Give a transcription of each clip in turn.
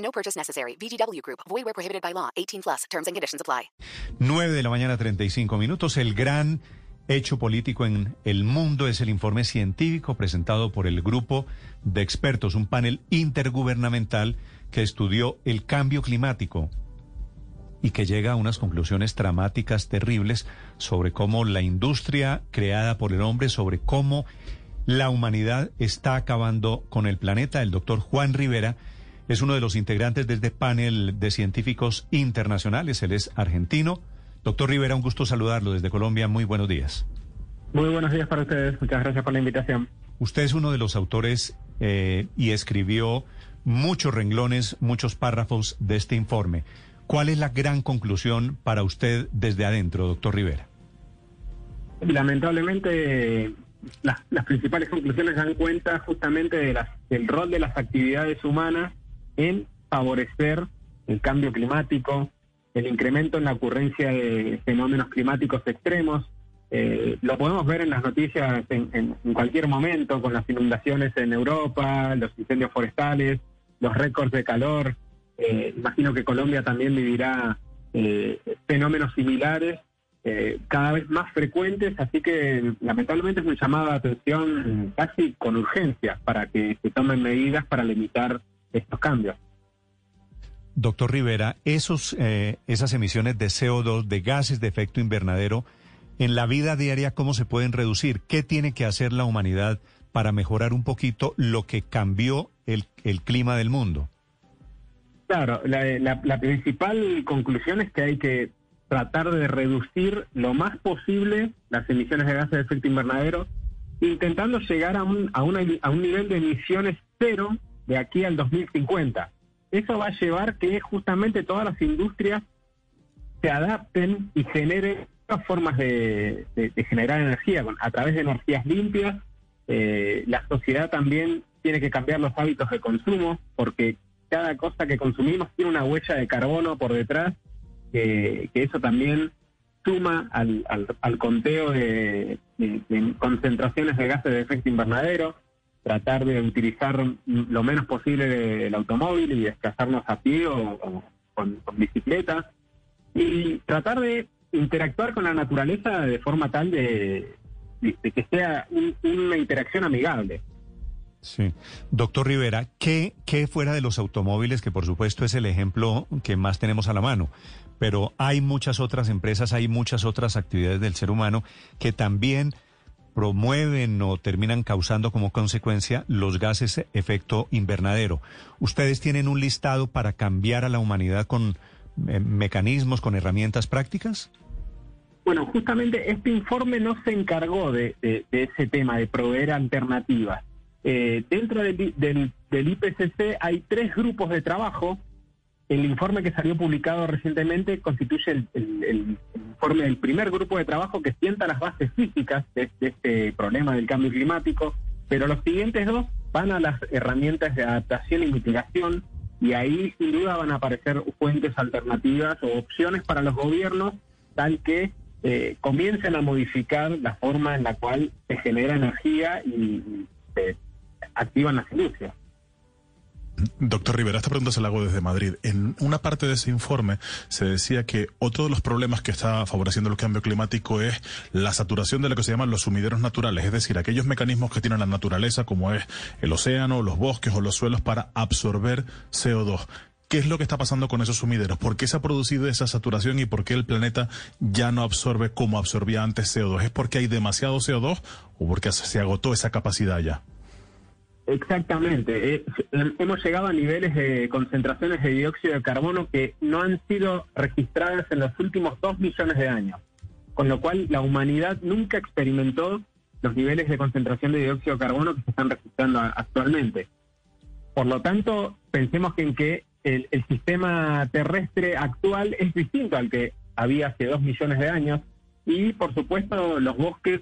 No purchase necessary. VGW Group. Void where prohibited by law. 18 plus. Terms and conditions apply. 9 de la mañana, 35 minutos. El gran hecho político en el mundo es el informe científico presentado por el grupo de expertos, un panel intergubernamental que estudió el cambio climático y que llega a unas conclusiones dramáticas, terribles, sobre cómo la industria creada por el hombre, sobre cómo la humanidad está acabando con el planeta. El doctor Juan Rivera es uno de los integrantes de este panel de científicos internacionales. Él es argentino. Doctor Rivera, un gusto saludarlo desde Colombia. Muy buenos días. Muy buenos días para ustedes. Muchas gracias por la invitación. Usted es uno de los autores eh, y escribió muchos renglones, muchos párrafos de este informe. ¿Cuál es la gran conclusión para usted desde adentro, doctor Rivera? Lamentablemente, las, las principales conclusiones dan cuenta justamente de las, del rol de las actividades humanas en favorecer el cambio climático, el incremento en la ocurrencia de fenómenos climáticos extremos. Eh, lo podemos ver en las noticias en, en, cualquier momento, con las inundaciones en Europa, los incendios forestales, los récords de calor. Eh, imagino que Colombia también vivirá eh, fenómenos similares, eh, cada vez más frecuentes, así que lamentablemente es un llamado de atención casi con urgencia para que se tomen medidas para limitar estos cambios. Doctor Rivera, esos, eh, esas emisiones de CO2, de gases de efecto invernadero, en la vida diaria, ¿cómo se pueden reducir? ¿Qué tiene que hacer la humanidad para mejorar un poquito lo que cambió el, el clima del mundo? Claro, la, la, la, principal conclusión es que hay que tratar de reducir lo más posible las emisiones de gases de efecto invernadero, intentando llegar a un, a, una, a un nivel de emisiones cero de aquí al 2050. Eso va a llevar que justamente todas las industrias se adapten y generen nuevas formas de, generar energía, a través de energías limpias. Eh, la sociedad también tiene que cambiar los hábitos de consumo, porque cada cosa que consumimos tiene una huella de carbono por detrás, que, eso también suma al, conteo de, concentraciones de gases de efecto invernadero, tratar de utilizar lo menos posible el automóvil y desplazarnos a pie o, con, con bicicleta, y tratar de interactuar con la naturaleza de forma tal de, de que sea un, una interacción amigable. Sí. Doctor Rivera, ¿qué, ¿qué fuera de los automóviles, que por supuesto es el ejemplo que más tenemos a la mano, pero hay muchas otras empresas, hay muchas otras actividades del ser humano que también promueven o terminan causando como consecuencia los gases efecto invernadero. ¿Ustedes tienen un listado para cambiar a la humanidad con eh, mecanismos, con herramientas prácticas? Bueno, justamente este informe no se encargó de, ese tema, de proveer alternativas. Eh, dentro del, del, del, IPCC hay tres grupos de trabajo. El informe que salió publicado recientemente constituye el, informe del primer grupo de trabajo que sienta las bases físicas de, este problema del cambio climático, pero los siguientes dos van a las herramientas de adaptación y mitigación y ahí sin duda van a aparecer fuentes alternativas o opciones para los gobiernos tal que eh, comiencen a modificar la forma en la cual se genera energía y, y se activan las industrias. Doctor Rivera, esta pregunta se la hago desde Madrid. En una parte de ese informe se decía que otro de los problemas que está favoreciendo el cambio climático es la saturación de lo que se llaman los sumideros naturales, es decir, aquellos mecanismos que tiene la naturaleza, como es el océano, los bosques o los suelos, para absorber CO2. ¿Qué es lo que está pasando con esos sumideros? ¿Por qué se ha producido esa saturación y por qué el planeta ya no absorbe como absorbía antes CO2? ¿Es porque hay demasiado CO2 o porque se agotó esa capacidad ya? Exactamente. Eh, hemos llegado a niveles de concentraciones de dióxido de carbono que no han sido registradas en los últimos dos millones de años. Con lo cual, la humanidad nunca experimentó los niveles de concentración de dióxido de carbono que se están registrando actualmente. Por lo tanto, pensemos en que el sistema terrestre actual es distinto al que había hace dos millones de años y por supuesto los bosques,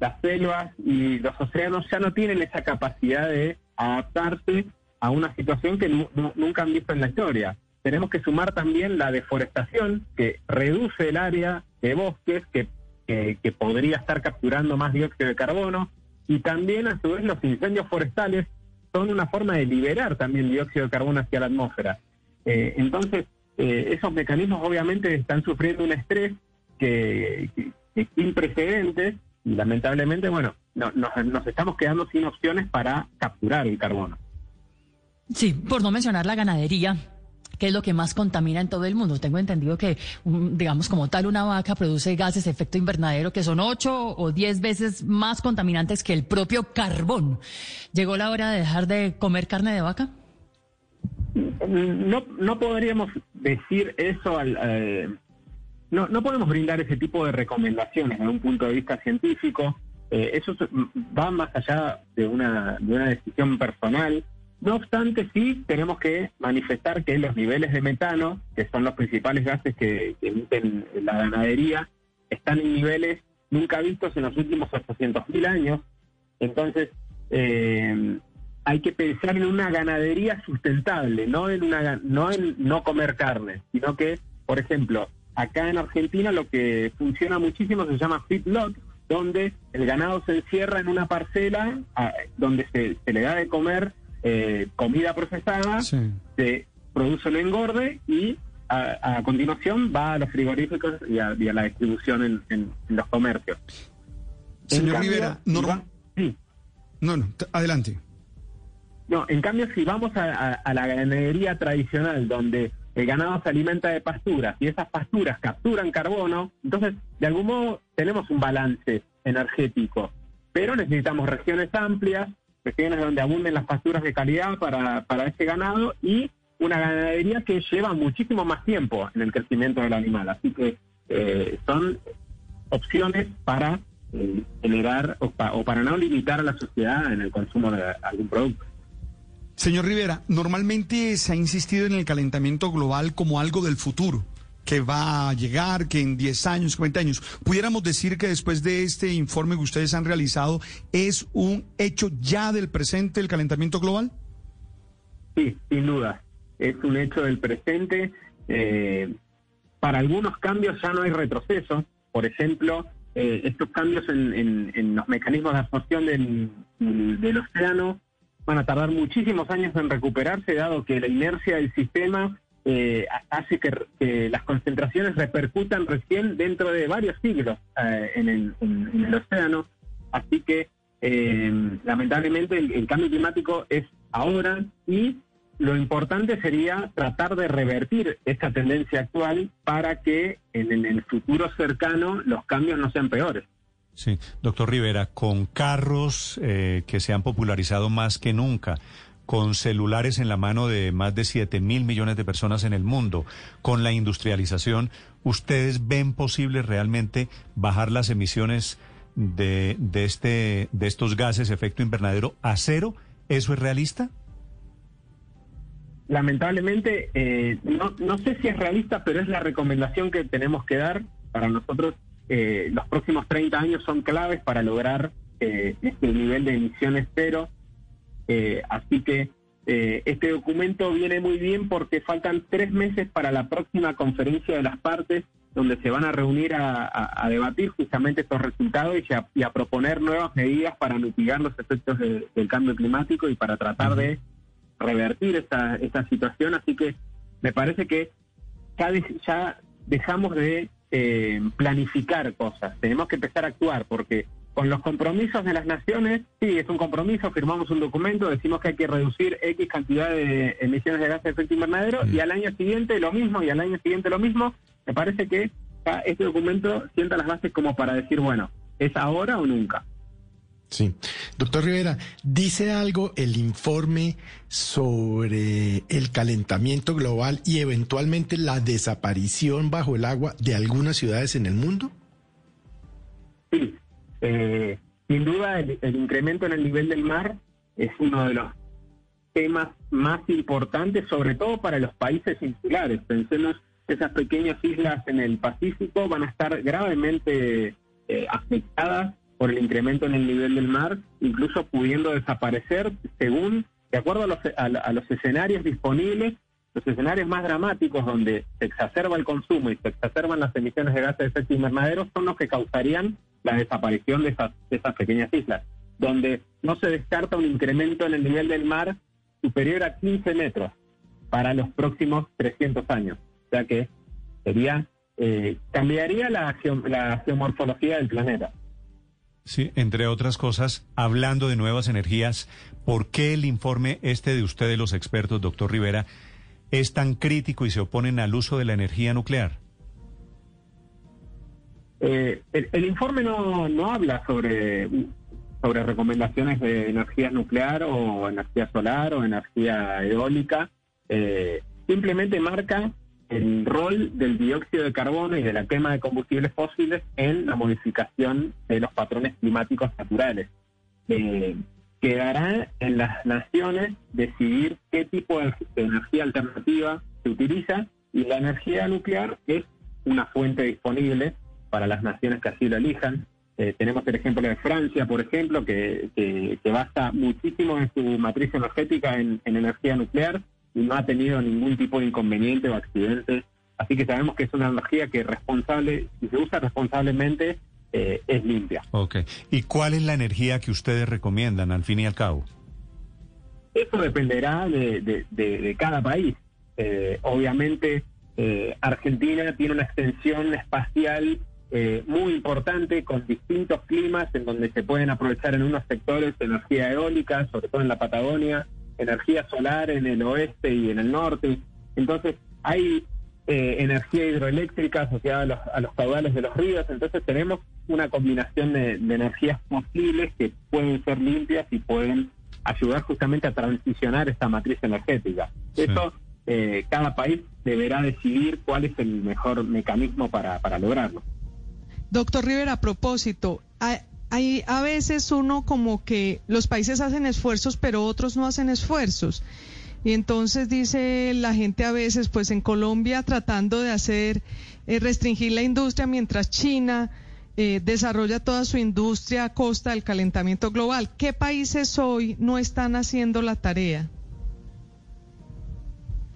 las selvas y los océanos ya no tienen esa capacidad de adaptarse a una situación que nu- nu- nunca han visto en la historia. Tenemos que sumar también la deforestación que reduce el área de bosques que, que, podría estar capturando más dióxido de carbono y también a su vez los incendios forestales son una forma de liberar también dióxido de carbono hacia la atmósfera. Eh, entonces, eh, esos mecanismos obviamente están sufriendo un estrés que, que- que sin precedentes lamentablemente, bueno, no- nos, nos estamos quedando sin opciones para capturar el carbono. Sí, por no mencionar la ganadería, que es lo que más contamina en todo el mundo. Tengo entendido que, un- digamos, como tal, una vaca produce gases de efecto invernadero que son ocho o diez veces más contaminantes que el propio carbón. ¿Llegó la hora de dejar de comer carne de vaca? No, no podríamos decir eso al... eh, no, no podemos brindar ese tipo de recomendaciones desde un punto de vista científico. Eh, eso va más allá de una, de una decisión personal. No obstante, sí tenemos que manifestar que los niveles de metano, que son los principales gases que, que emiten la ganadería, están en niveles nunca vistos en los últimos 800.000 años. Entonces, eh, hay que pensar en una ganadería sustentable, no en una no en no comer carne, sino que, por ejemplo, acá en Argentina lo que funciona muchísimo se llama feedlot, donde el ganado se encierra en una parcela a- donde se, se le da de comer eh, comida procesada, se produce un engorde y a, a continuación va a los frigoríficos y a, y a la distribución en, en- en los comercios. Señor cambio, Rivera, si norma- va- sí. No, no, adelante. No, en cambio, si vamos a, a- a la ganadería tradicional, donde el ganado se alimenta de pasturas y esas pasturas capturan carbono, entonces, de algún modo, tenemos un balance energético. Pero necesitamos regiones amplias, regiones donde abunden las pasturas de calidad para, para ese ganado y una ganadería que lleva muchísimo más tiempo en el crecimiento del animal. Así que eh, son opciones para eh, generar o, pa- o para no limitar a la sociedad en el consumo de algún producto. Señor Rivera, normalmente se ha insistido en el calentamiento global como algo del futuro, que va a llegar, que en 10 años, 20 años. ¿Pudiéramos decir que después de este informe que ustedes han realizado, es un hecho ya del presente el calentamiento global? Sí, sin duda. Es un hecho del presente. Eh, para algunos cambios ya no hay retroceso. Por ejemplo, eh, estos cambios en, en- en los mecanismos de absorción del, del océano van a tardar muchísimos años en recuperarse, dado que la inercia del sistema eh, hace que, las concentraciones repercutan recién dentro de varios siglos eh, en, el, océano. Así que, eh, lamentablemente, el, cambio climático es ahora y lo importante sería tratar de revertir esta tendencia actual para que en el futuro cercano los cambios no sean peores. Sí, doctor Rivera, con carros eh, que se han popularizado más que nunca, con celulares en la mano de más de 7 mil millones de personas en el mundo, con la industrialización, ¿ustedes ven posible realmente bajar las emisiones de, de, este, de estos gases efecto invernadero a cero? ¿Eso es realista? Lamentablemente, eh, no, no sé si es realista, pero es la recomendación que tenemos que dar para nosotros. Eh, los próximos 30 años son claves para lograr eh, este nivel de emisiones cero. Eh, así que eh, este documento viene muy bien porque faltan tres meses para la próxima conferencia de las partes donde se van a reunir a, a- a debatir justamente estos resultados y a, y a proponer nuevas medidas para mitigar los efectos de- del cambio climático y para tratar de revertir esta, esta situación. Así que me parece que ya, de- ya dejamos de eh, planificar cosas, tenemos que empezar a actuar porque con los compromisos de las naciones, sí, es un compromiso, firmamos un documento, decimos que hay que reducir X cantidad de emisiones de gases de efecto invernadero y al año siguiente lo mismo y al año siguiente lo mismo. Me parece que este documento sienta las bases como para decir, bueno, ¿es ahora o nunca? Sí. Doctor Rivera, ¿dice algo el informe sobre el calentamiento global y eventualmente la desaparición bajo el agua de algunas ciudades en el mundo? Sí, eh, sin duda el, incremento en el nivel del mar es uno de los temas más importantes, sobre todo para los países insulares. Pensemos, esas pequeñas islas en el Pacífico van a estar gravemente eh, afectadas por el incremento en el nivel del mar, incluso pudiendo desaparecer según, de acuerdo a los, a los escenarios disponibles, los escenarios más dramáticos donde se exacerba el consumo y se exacerban las emisiones de gases de efecto invernadero son los que causarían la desaparición de esas, de esas pequeñas islas, donde no se descarta un incremento en el nivel del mar superior a 15 metros para los próximos 300 años. O sea que sería eh, cambiaría la, la geomorfología del planeta. Sí, entre otras cosas, hablando de nuevas energías, ¿por qué el informe este de ustedes, los expertos, doctor Rivera, es tan crítico y se oponen al uso de la energía nuclear? Eh, el, informe no, no habla sobre, sobre recomendaciones de energía nuclear o energía solar o energía eólica. Eh, simplemente marca el rol del dióxido de carbono y de la quema de combustibles fósiles en la modificación de los patrones climáticos naturales. Eh, quedará en las naciones decidir qué tipo de, energía alternativa se utiliza y la energía nuclear es una fuente disponible para las naciones que así lo elijan. Eh, tenemos el ejemplo de Francia, por ejemplo, que, que, basa muchísimo en su matriz energética en, energía nuclear no ha tenido ningún tipo de inconveniente o accidente. Así que sabemos que es una energía que responsable, si se usa responsablemente, eh, es limpia. Ok. ¿Y cuál es la energía que ustedes recomiendan al fin y al cabo? Eso dependerá de, cada país. Eh, obviamente, eh, Argentina tiene una extensión espacial muy importante con distintos climas en donde se pueden aprovechar en unos sectores energía eólica, sobre todo en la Patagonia, energía solar en el oeste y en el norte. Entonces, hay energía hidroeléctrica asociada a los, a los caudales de los ríos. Entonces, tenemos una combinación de, energías posibles que pueden ser limpias y pueden ayudar justamente a transicionar esta matriz energética. Eso eh, cada país deberá decidir cuál es el mejor mecanismo para, para lograrlo. Doctor Rivera, a propósito, hay, a veces uno como que los países hacen esfuerzos, pero otros no hacen esfuerzos. Y entonces dice la gente a veces, pues en Colombia tratando de hacer, eh, restringir la industria mientras China eh, desarrolla toda su industria a costa del calentamiento global. ¿Qué países hoy no están haciendo la tarea?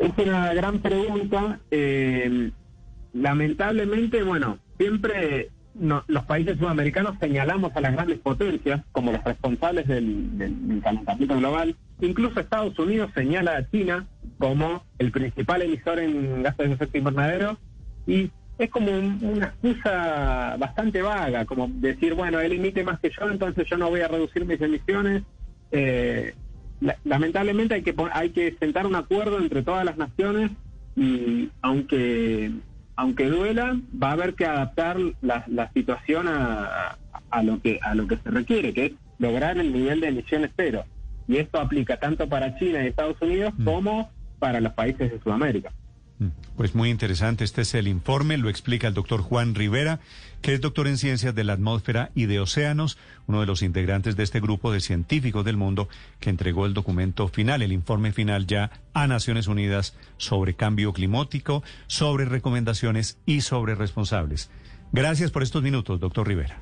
Es una gran pregunta. Eh, lamentablemente, bueno, siempre los países sudamericanos señalamos a las grandes potencias como los responsables del, calentamiento global. Incluso Estados Unidos señala a China como el principal emisor en gases de efecto invernadero y es como una excusa bastante vaga, como decir, bueno, él emite más que yo, entonces yo no voy a reducir mis emisiones. Eh, lamentablemente hay que hay que sentar un acuerdo entre todas las naciones y aunque aunque duela, va a haber que adaptar la, situación a, a, lo que a lo que se requiere, que es lograr el nivel de emisiones cero. Y esto aplica tanto para China y Estados Unidos mm. como para los países de Sudamérica. Mm. Pues muy interesante. Este es el informe, lo explica el doctor Juan Rivera, que es doctor en ciencias de la atmósfera y de océanos, uno de los integrantes de este grupo de científicos del mundo que entregó el documento final, el informe final ya a Naciones Unidas sobre cambio climático, sobre recomendaciones y sobre responsables. Gracias por estos minutos, doctor Rivera.